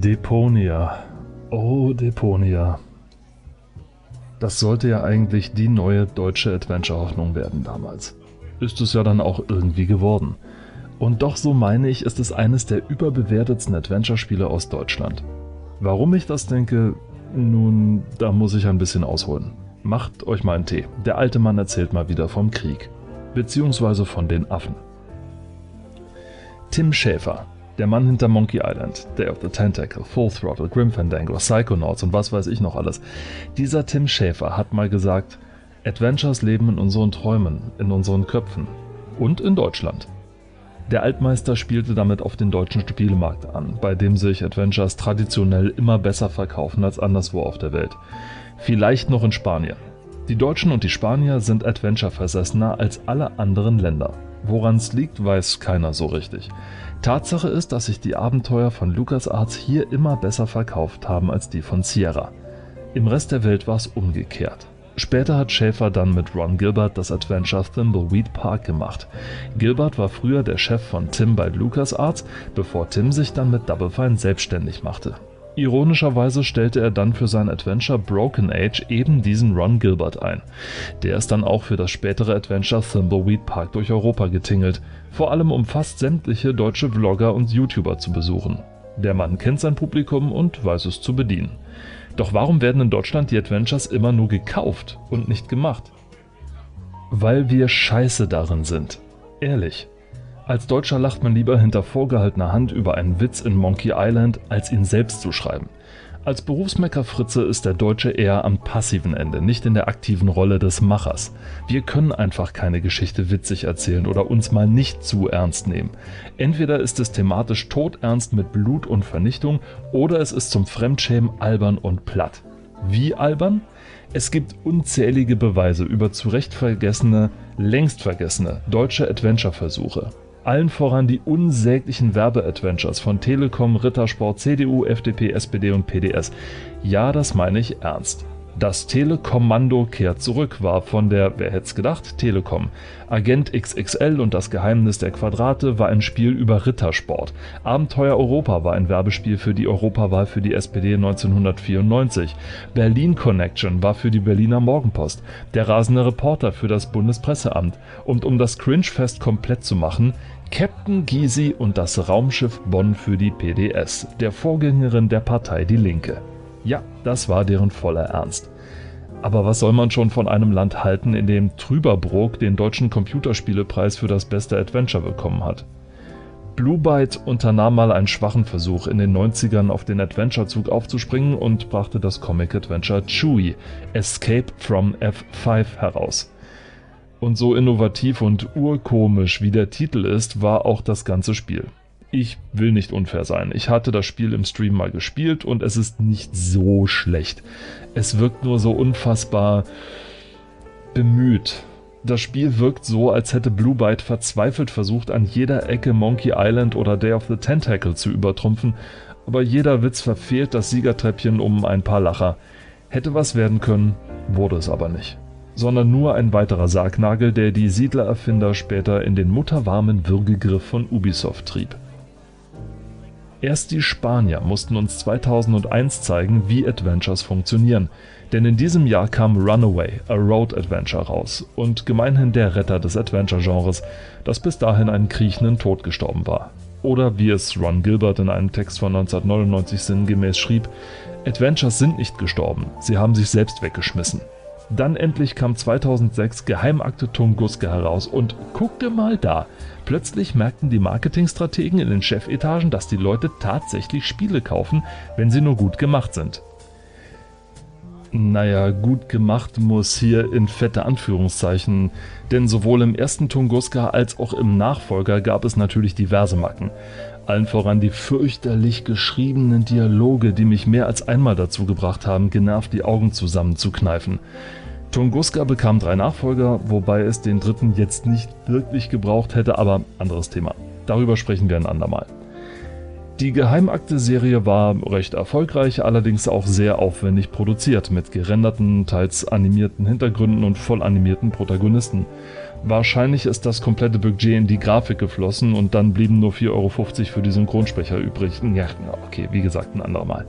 Deponia. Oh, Deponia. Das sollte ja eigentlich die neue deutsche Adventure-Hoffnung werden damals. Ist es ja dann auch irgendwie geworden. Und doch, so meine ich, ist es eines der überbewertetsten Adventure-Spiele aus Deutschland. Warum ich das denke, nun, da muss ich ein bisschen ausholen. Macht euch mal einen Tee. Der alte Mann erzählt mal wieder vom Krieg. Beziehungsweise von den Affen. Tim Schäfer, der Mann hinter Monkey Island, Day of the Tentacle, Full Throttle, Grim Fandango, Psychonauts und was weiß ich noch alles. Dieser Tim Schäfer hat mal gesagt, Adventures leben in unseren Träumen, in unseren Köpfen und in Deutschland. Der Altmeister spielte damit auf den deutschen Spielemarkt an, bei dem sich Adventures traditionell immer besser verkaufen als anderswo auf der Welt. Vielleicht noch in Spanien. Die Deutschen und die Spanier sind Adventure-versessener als alle anderen Länder. Woran es liegt, weiß keiner so richtig. Tatsache ist, dass sich die Abenteuer von LucasArts hier immer besser verkauft haben als die von Sierra. Im Rest der Welt war es umgekehrt. Später hat Schäfer dann mit Ron Gilbert das Adventure Thimbleweed Park gemacht. Gilbert war früher der Chef von Tim bei LucasArts, bevor Tim sich dann mit Double Fine selbstständig machte. Ironischerweise stellte er dann für sein Adventure Broken Age eben diesen Ron Gilbert ein. Der ist dann auch für das spätere Adventure Thimbleweed Park durch Europa getingelt, vor allem um fast sämtliche deutsche Vlogger und YouTuber zu besuchen. Der Mann kennt sein Publikum und weiß es zu bedienen. Doch warum werden in Deutschland die Adventures immer nur gekauft und nicht gemacht? Weil wir scheiße darin sind. Ehrlich. Als Deutscher lacht man lieber hinter vorgehaltener Hand über einen Witz in Monkey Island, als ihn selbst zu schreiben. Als Berufsmecker-Fritze ist der Deutsche eher am passiven Ende, nicht in der aktiven Rolle des Machers. Wir können einfach keine Geschichte witzig erzählen oder uns mal nicht zu ernst nehmen. Entweder ist es thematisch todernst mit Blut und Vernichtung oder es ist zum Fremdschämen albern und platt. Wie albern? Es gibt unzählige Beweise über zu Recht vergessene, längst vergessene deutsche Adventure-Versuche. Allen voran die unsäglichen Werbe-Adventures von Telekom, Rittersport, CDU, FDP, SPD und PDS. Ja, das meine ich ernst. Das Telekommando kehrt zurück war von der, wer hätte es gedacht, Telekom. Agent XXL und das Geheimnis der Quadrate war ein Spiel über Rittersport. Abenteuer Europa war ein Werbespiel für die Europawahl für die SPD 1994. Berlin Connection war für die Berliner Morgenpost. Der rasende Reporter für das Bundespresseamt. Und um das Cringe-Fest komplett zu machen, Captain Gysi und das Raumschiff Bonn für die PDS, der Vorgängerin der Partei Die Linke. Ja, das war deren voller Ernst. Aber was soll man schon von einem Land halten, in dem Trüberbrook den deutschen Computerspielepreis für das beste Adventure bekommen hat? Blue Byte unternahm mal einen schwachen Versuch, in den 90ern auf den Adventure-Zug aufzuspringen und brachte das Comic-Adventure Chewie Escape from F5 heraus. Und so innovativ und urkomisch wie der Titel ist, war auch das ganze Spiel ich will nicht unfair sein. Ich hatte das Spiel im Stream mal gespielt und es ist nicht so schlecht. Es wirkt nur so unfassbar bemüht. Das Spiel wirkt so, als hätte Blue Byte verzweifelt versucht, an jeder Ecke Monkey Island oder Day of the Tentacle zu übertrumpfen, aber jeder Witz verfehlt das Siegertreppchen um ein paar Lacher. Hätte was werden können, wurde es aber nicht. Sondern nur ein weiterer Sargnagel, der die Siedlererfinder später in den mutterwarmen Würgegriff von Ubisoft trieb. Erst die Spanier mussten uns 2001 zeigen, wie Adventures funktionieren, denn in diesem Jahr kam Runaway, a Road Adventure raus und gemeinhin der Retter des Adventure-Genres, das bis dahin einen kriechenden Tod gestorben war. Oder wie es Ron Gilbert in einem Text von 1999 sinngemäß schrieb, Adventures sind nicht gestorben, sie haben sich selbst weggeschmissen. Dann endlich kam 2006 Geheimakte Tunguska heraus und guckte mal da, plötzlich merkten die Marketingstrategen in den Chefetagen, dass die Leute tatsächlich Spiele kaufen, wenn sie nur gut gemacht sind. Naja, gut gemacht muss hier in fette Anführungszeichen, denn sowohl im ersten Tunguska als auch im Nachfolger gab es natürlich diverse Macken. Allen voran die fürchterlich geschriebenen Dialoge, die mich mehr als einmal dazu gebracht haben, genervt die Augen zusammenzukneifen. Tunguska bekam drei Nachfolger, wobei es den dritten jetzt nicht wirklich gebraucht hätte, aber anderes Thema. Darüber sprechen wir ein andermal. Die Geheimakte-Serie war recht erfolgreich, allerdings auch sehr aufwendig produziert, mit gerenderten, teils animierten Hintergründen und voll animierten Protagonisten. Wahrscheinlich ist das komplette Budget in die Grafik geflossen und dann blieben nur 4,50 Euro für die Synchronsprecher übrig. Ja, okay, wie gesagt, ein andermal.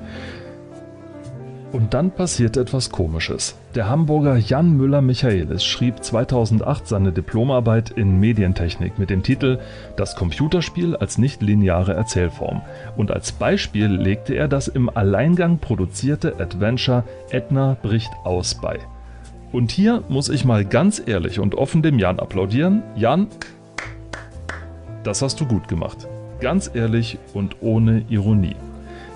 Und dann passiert etwas Komisches. Der Hamburger Jan Müller-Michaelis schrieb 2008 seine Diplomarbeit in Medientechnik mit dem Titel Das Computerspiel als nichtlineare Erzählform. Und als Beispiel legte er das im Alleingang produzierte Adventure Edna bricht aus bei. Und hier muss ich mal ganz ehrlich und offen dem Jan applaudieren. Jan, das hast du gut gemacht. Ganz ehrlich und ohne Ironie.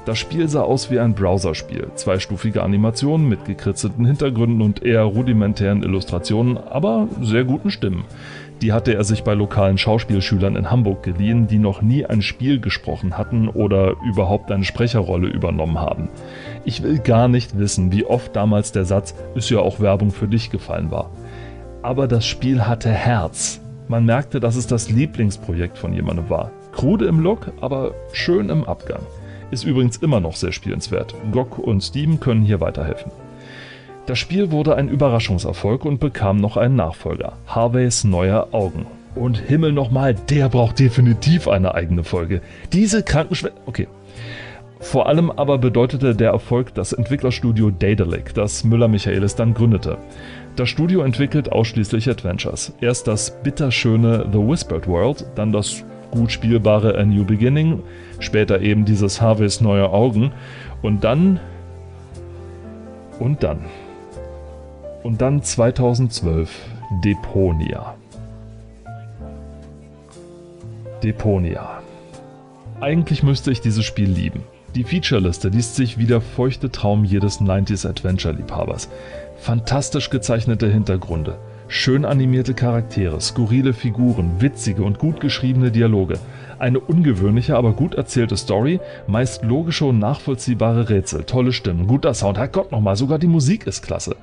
Das Spiel sah aus wie ein Browserspiel. Zweistufige Animationen mit gekritzelten Hintergründen und eher rudimentären Illustrationen, aber sehr guten Stimmen. Die hatte er sich bei lokalen Schauspielschülern in Hamburg geliehen, die noch nie ein Spiel gesprochen hatten oder überhaupt eine Sprecherrolle übernommen haben. Ich will gar nicht wissen, wie oft damals der Satz ist ja auch Werbung für dich gefallen war. Aber das Spiel hatte Herz. Man merkte, dass es das Lieblingsprojekt von jemandem war. Krude im Look, aber schön im Abgang. Ist übrigens immer noch sehr spielenswert. GOG und Steam können hier weiterhelfen. Das Spiel wurde ein Überraschungserfolg und bekam noch einen Nachfolger, Harveys neue Augen. Und Himmel nochmal, der braucht definitiv eine eigene Folge. Diese Krankenschwester. Okay. Vor allem aber bedeutete der Erfolg das Entwicklerstudio Daedalic, das Müller-Michaelis dann gründete. Das Studio entwickelt ausschließlich Adventures. Erst das bitterschöne The Whispered World, dann das gut spielbare A New Beginning, später eben dieses Harveys neue Augen und dann und dann und dann 2012 Deponia. Deponia. Eigentlich müsste ich dieses Spiel lieben. Die Featureliste liest sich wie der feuchte Traum jedes 90s Adventure-Liebhabers. Fantastisch gezeichnete Hintergründe, Schön animierte Charaktere, skurrile Figuren, witzige und gut geschriebene Dialoge, eine ungewöhnliche, aber gut erzählte Story, meist logische und nachvollziehbare Rätsel, tolle Stimmen, guter Sound, Herrgott nochmal, sogar die Musik ist klasse.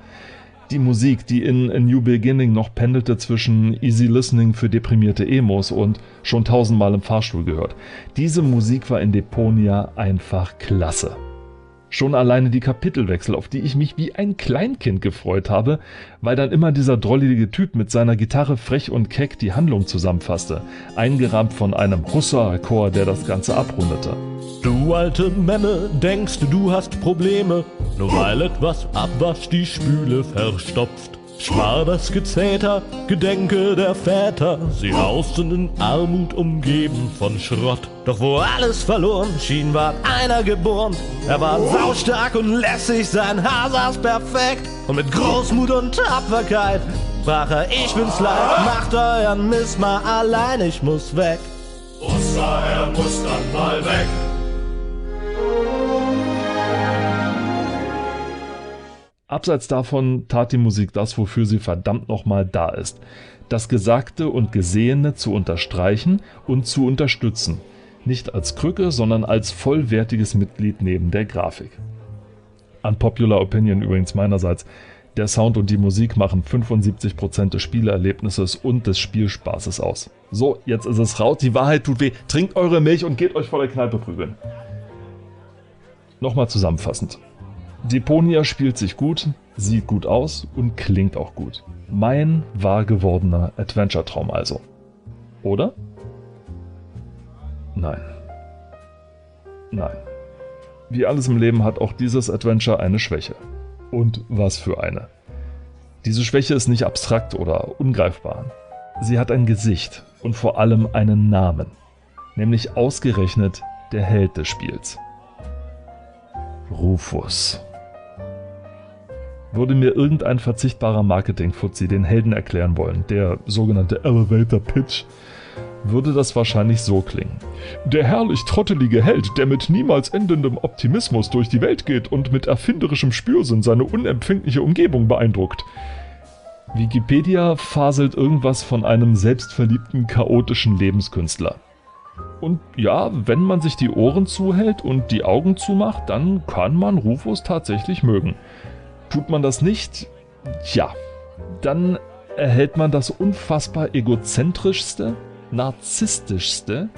Die Musik, die in A New Beginning noch pendelte zwischen Easy Listening für deprimierte Emos und schon tausendmal im Fahrstuhl gehört. Diese Musik war in Deponia einfach klasse. Schon alleine die Kapitelwechsel, auf die ich mich wie ein Kleinkind gefreut habe, weil dann immer dieser drollige Typ mit seiner Gitarre frech und keck die Handlung zusammenfasste, eingerahmt von einem Hussar-Chor, der das Ganze abrundete. Du alte Memme, denkst du hast Probleme, nur weil etwas abwascht die Spüle verstopft. Spar das Gezeter, Gedenke der Väter, sie hausten in Armut umgeben von Schrott. Doch wo alles verloren schien, war einer geboren. Er war saustark und lässig, sein Haar saß perfekt. Und mit Großmut und Tapferkeit sprach er, ich bin's leid, macht euren Mist mal allein, ich muss weg. Oster, er muss dann mal weg. Abseits davon tat die Musik das, wofür sie verdammt nochmal da ist. Das Gesagte und Gesehene zu unterstreichen und zu unterstützen. Nicht als Krücke, sondern als vollwertiges Mitglied neben der Grafik. Unpopular Opinion übrigens meinerseits. Der Sound und die Musik machen 75% des Spielerlebnisses und des Spielspaßes aus. So, jetzt ist es raus, die Wahrheit tut weh. Trinkt eure Milch und geht euch vor der Kneipe prügeln. Nochmal zusammenfassend. Deponia spielt sich gut, sieht gut aus und klingt auch gut. Mein wahr gewordener Adventure-Traum also. Oder? Nein. Nein. Wie alles im Leben hat auch dieses Adventure eine Schwäche. Und was für eine. Diese Schwäche ist nicht abstrakt oder ungreifbar. Sie hat ein Gesicht und vor allem einen Namen. Nämlich ausgerechnet der Held des Spiels. Rufus. Würde mir irgendein verzichtbarer Marketing-Fuzzi den Helden erklären wollen, der sogenannte Elevator Pitch, würde das wahrscheinlich so klingen. Der herrlich trottelige Held, der mit niemals endendem Optimismus durch die Welt geht und mit erfinderischem Spürsinn seine unempfindliche Umgebung beeindruckt. Wikipedia faselt irgendwas von einem selbstverliebten, chaotischen Lebenskünstler. Und ja, wenn man sich die Ohren zuhält und die Augen zumacht, dann kann man Rufus tatsächlich mögen. Tut man das nicht, ja, dann erhält man das unfassbar egozentrischste, narzisstischste,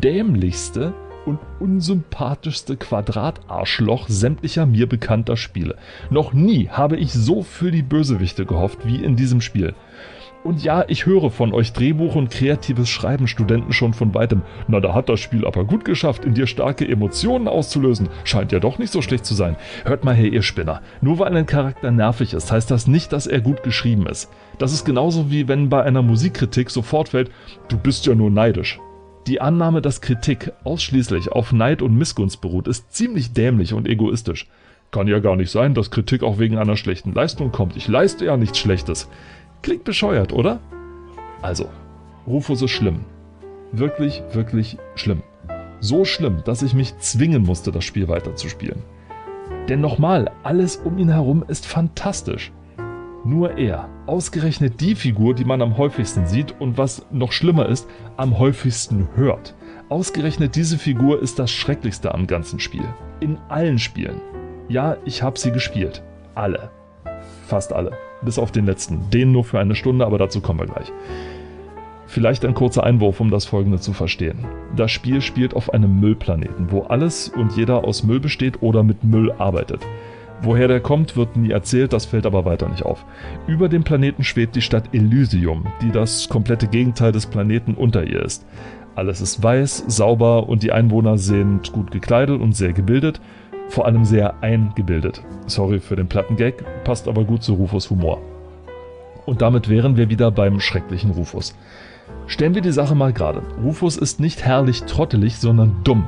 dämlichste, und unsympathischste Quadratarschloch sämtlicher mir bekannter Spiele. Noch nie habe ich so für die Bösewichte gehofft wie in diesem Spiel. Und ja, ich höre von euch Drehbuch und kreatives Schreiben Studenten schon von weitem. Na, da hat das Spiel aber gut geschafft, in dir starke Emotionen auszulösen. Scheint ja doch nicht so schlecht zu sein. Hört mal her, ihr Spinner. Nur weil ein Charakter nervig ist, heißt das nicht, dass er gut geschrieben ist. Das ist genauso wie wenn bei einer Musikkritik sofort fällt, du bist ja nur neidisch. Die Annahme, dass Kritik ausschließlich auf Neid und Missgunst beruht, ist ziemlich dämlich und egoistisch. Kann ja gar nicht sein, dass Kritik auch wegen einer schlechten Leistung kommt. Ich leiste ja nichts Schlechtes. Klingt bescheuert, oder? Also, Rufus ist schlimm. Wirklich, wirklich schlimm. So schlimm, dass ich mich zwingen musste, das Spiel weiterzuspielen. Denn nochmal, alles um ihn herum ist fantastisch. Nur er, ausgerechnet die Figur, die man am häufigsten sieht und was noch schlimmer ist, am häufigsten hört. Ausgerechnet diese Figur ist das Schrecklichste am ganzen Spiel. In allen Spielen. Ja, ich habe sie gespielt. Alle. Fast alle bis auf den letzten. Den nur für eine Stunde, aber dazu kommen wir gleich. Vielleicht ein kurzer Einwurf, um das folgende zu verstehen. Das Spiel spielt auf einem Müllplaneten, wo alles und jeder aus Müll besteht oder mit Müll arbeitet. Woher der kommt, wird nie erzählt, das fällt aber weiter nicht auf. Über dem Planeten schwebt die Stadt Elysium, die das komplette Gegenteil des Planeten unter ihr ist. Alles ist weiß, sauber und die Einwohner sind gut gekleidet und sehr gebildet vor allem sehr eingebildet. Sorry für den Plattengag, passt aber gut zu Rufus Humor. Und damit wären wir wieder beim schrecklichen Rufus. Stellen wir die Sache mal gerade. Rufus ist nicht herrlich trottelig, sondern dumm.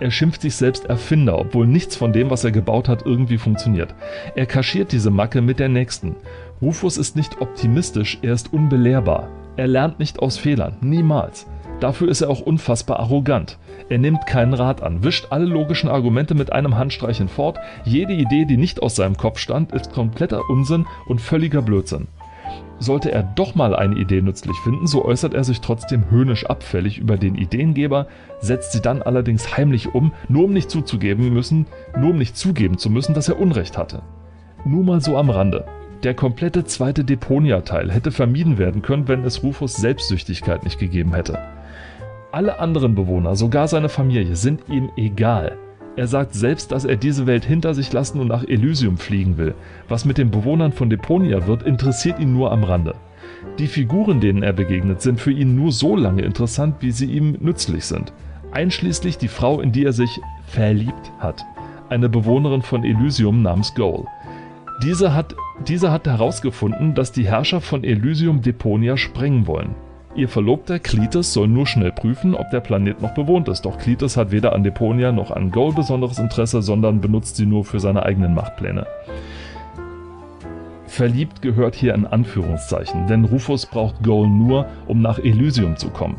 Er schimpft sich selbst Erfinder, obwohl nichts von dem, was er gebaut hat, irgendwie funktioniert. Er kaschiert diese Macke mit der nächsten. Rufus ist nicht optimistisch, er ist unbelehrbar. Er lernt nicht aus Fehlern, niemals. Dafür ist er auch unfassbar arrogant. Er nimmt keinen Rat an, wischt alle logischen Argumente mit einem Handstreich hinfort. Jede Idee, die nicht aus seinem Kopf stand, ist kompletter Unsinn und völliger Blödsinn. Sollte er doch mal eine Idee nützlich finden, so äußert er sich trotzdem höhnisch abfällig über den Ideengeber, setzt sie dann allerdings heimlich um, nur um nicht zuzugeben müssen, nur um nicht zugeben zu müssen, dass er Unrecht hatte. Nur mal so am Rande. Der komplette zweite Deponia-Teil hätte vermieden werden können, wenn es Rufus Selbstsüchtigkeit nicht gegeben hätte. Alle anderen Bewohner, sogar seine Familie, sind ihm egal. Er sagt selbst, dass er diese Welt hinter sich lassen und nach Elysium fliegen will. Was mit den Bewohnern von Deponia wird, interessiert ihn nur am Rande. Die Figuren, denen er begegnet, sind für ihn nur so lange interessant, wie sie ihm nützlich sind. Einschließlich die Frau, in die er sich verliebt hat. Eine Bewohnerin von Elysium namens Goal. Diese hat, diese hat herausgefunden, dass die Herrscher von Elysium Deponia sprengen wollen. Ihr Verlobter Klites soll nur schnell prüfen, ob der Planet noch bewohnt ist, doch Klites hat weder an Deponia noch an Goal besonderes Interesse, sondern benutzt sie nur für seine eigenen Machtpläne. Verliebt gehört hier in Anführungszeichen, denn Rufus braucht Goal nur, um nach Elysium zu kommen.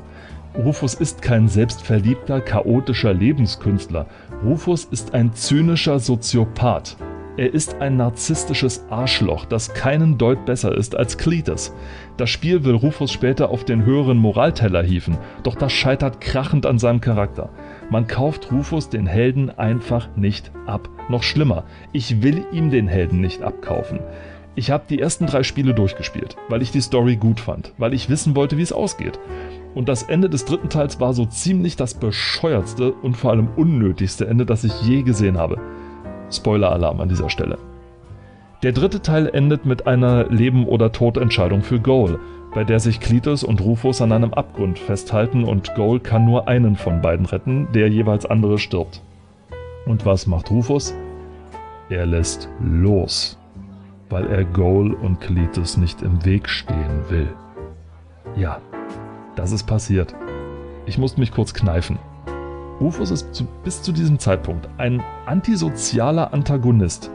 Rufus ist kein selbstverliebter, chaotischer Lebenskünstler. Rufus ist ein zynischer Soziopath. Er ist ein narzisstisches Arschloch, das keinen Deut besser ist als Cletus. Das Spiel will Rufus später auf den höheren Moralteller hieven, doch das scheitert krachend an seinem Charakter. Man kauft Rufus den Helden einfach nicht ab. Noch schlimmer, ich will ihm den Helden nicht abkaufen. Ich habe die ersten drei Spiele durchgespielt, weil ich die Story gut fand, weil ich wissen wollte, wie es ausgeht. Und das Ende des dritten Teils war so ziemlich das bescheuertste und vor allem unnötigste Ende, das ich je gesehen habe. Spoiler-Alarm an dieser Stelle. Der dritte Teil endet mit einer Leben- oder Todentscheidung für Goal, bei der sich Cletus und Rufus an einem Abgrund festhalten und Goal kann nur einen von beiden retten, der jeweils andere stirbt. Und was macht Rufus? Er lässt los, weil er Goal und Cletus nicht im Weg stehen will. Ja, das ist passiert. Ich musste mich kurz kneifen. Rufus ist zu, bis zu diesem Zeitpunkt ein antisozialer Antagonist,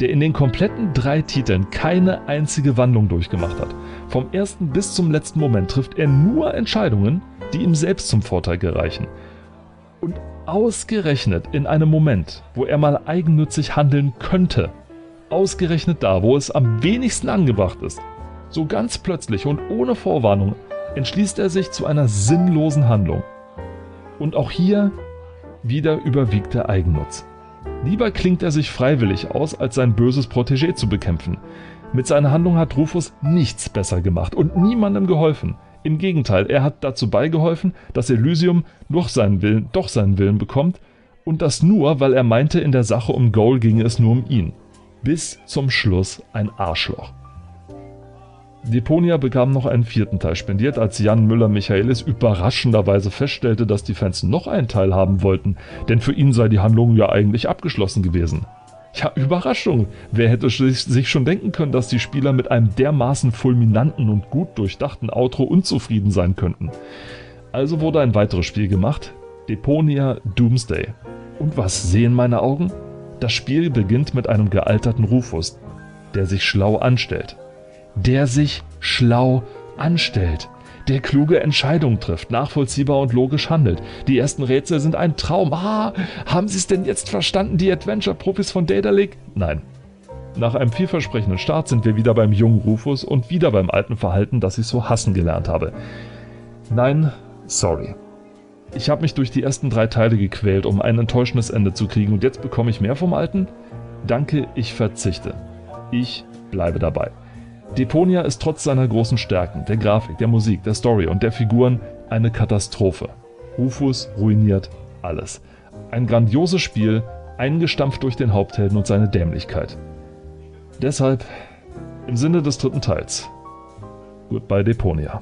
der in den kompletten drei Titeln keine einzige Wandlung durchgemacht hat. Vom ersten bis zum letzten Moment trifft er nur Entscheidungen, die ihm selbst zum Vorteil gereichen. Und ausgerechnet in einem Moment, wo er mal eigennützig handeln könnte, ausgerechnet da, wo es am wenigsten angebracht ist, so ganz plötzlich und ohne Vorwarnung entschließt er sich zu einer sinnlosen Handlung. Und auch hier wieder überwiegt der Eigennutz. Lieber klingt er sich freiwillig aus, als sein böses Protégé zu bekämpfen. Mit seiner Handlung hat Rufus nichts besser gemacht und niemandem geholfen. Im Gegenteil, er hat dazu beigeholfen, dass Elysium durch seinen Willen, doch seinen Willen bekommt und das nur, weil er meinte, in der Sache um Goal ginge es nur um ihn. Bis zum Schluss ein Arschloch. Deponia bekam noch einen vierten Teil spendiert, als Jan Müller-Michaelis überraschenderweise feststellte, dass die Fans noch einen Teil haben wollten, denn für ihn sei die Handlung ja eigentlich abgeschlossen gewesen. Ja, Überraschung! Wer hätte sich schon denken können, dass die Spieler mit einem dermaßen fulminanten und gut durchdachten Outro unzufrieden sein könnten? Also wurde ein weiteres Spiel gemacht, Deponia Doomsday. Und was sehen meine Augen? Das Spiel beginnt mit einem gealterten Rufus, der sich schlau anstellt der sich schlau anstellt, der kluge Entscheidungen trifft, nachvollziehbar und logisch handelt. Die ersten Rätsel sind ein Traum. Ah, haben Sie es denn jetzt verstanden, die Adventure-Profis von Data League? Nein. Nach einem vielversprechenden Start sind wir wieder beim jungen Rufus und wieder beim alten Verhalten, das ich so hassen gelernt habe. Nein, sorry. Ich habe mich durch die ersten drei Teile gequält, um ein enttäuschendes Ende zu kriegen und jetzt bekomme ich mehr vom Alten? Danke, ich verzichte. Ich bleibe dabei. Deponia ist trotz seiner großen Stärken, der Grafik, der Musik, der Story und der Figuren eine Katastrophe. Rufus ruiniert alles. Ein grandioses Spiel, eingestampft durch den Haupthelden und seine Dämlichkeit. Deshalb, im Sinne des dritten Teils, Goodbye Deponia.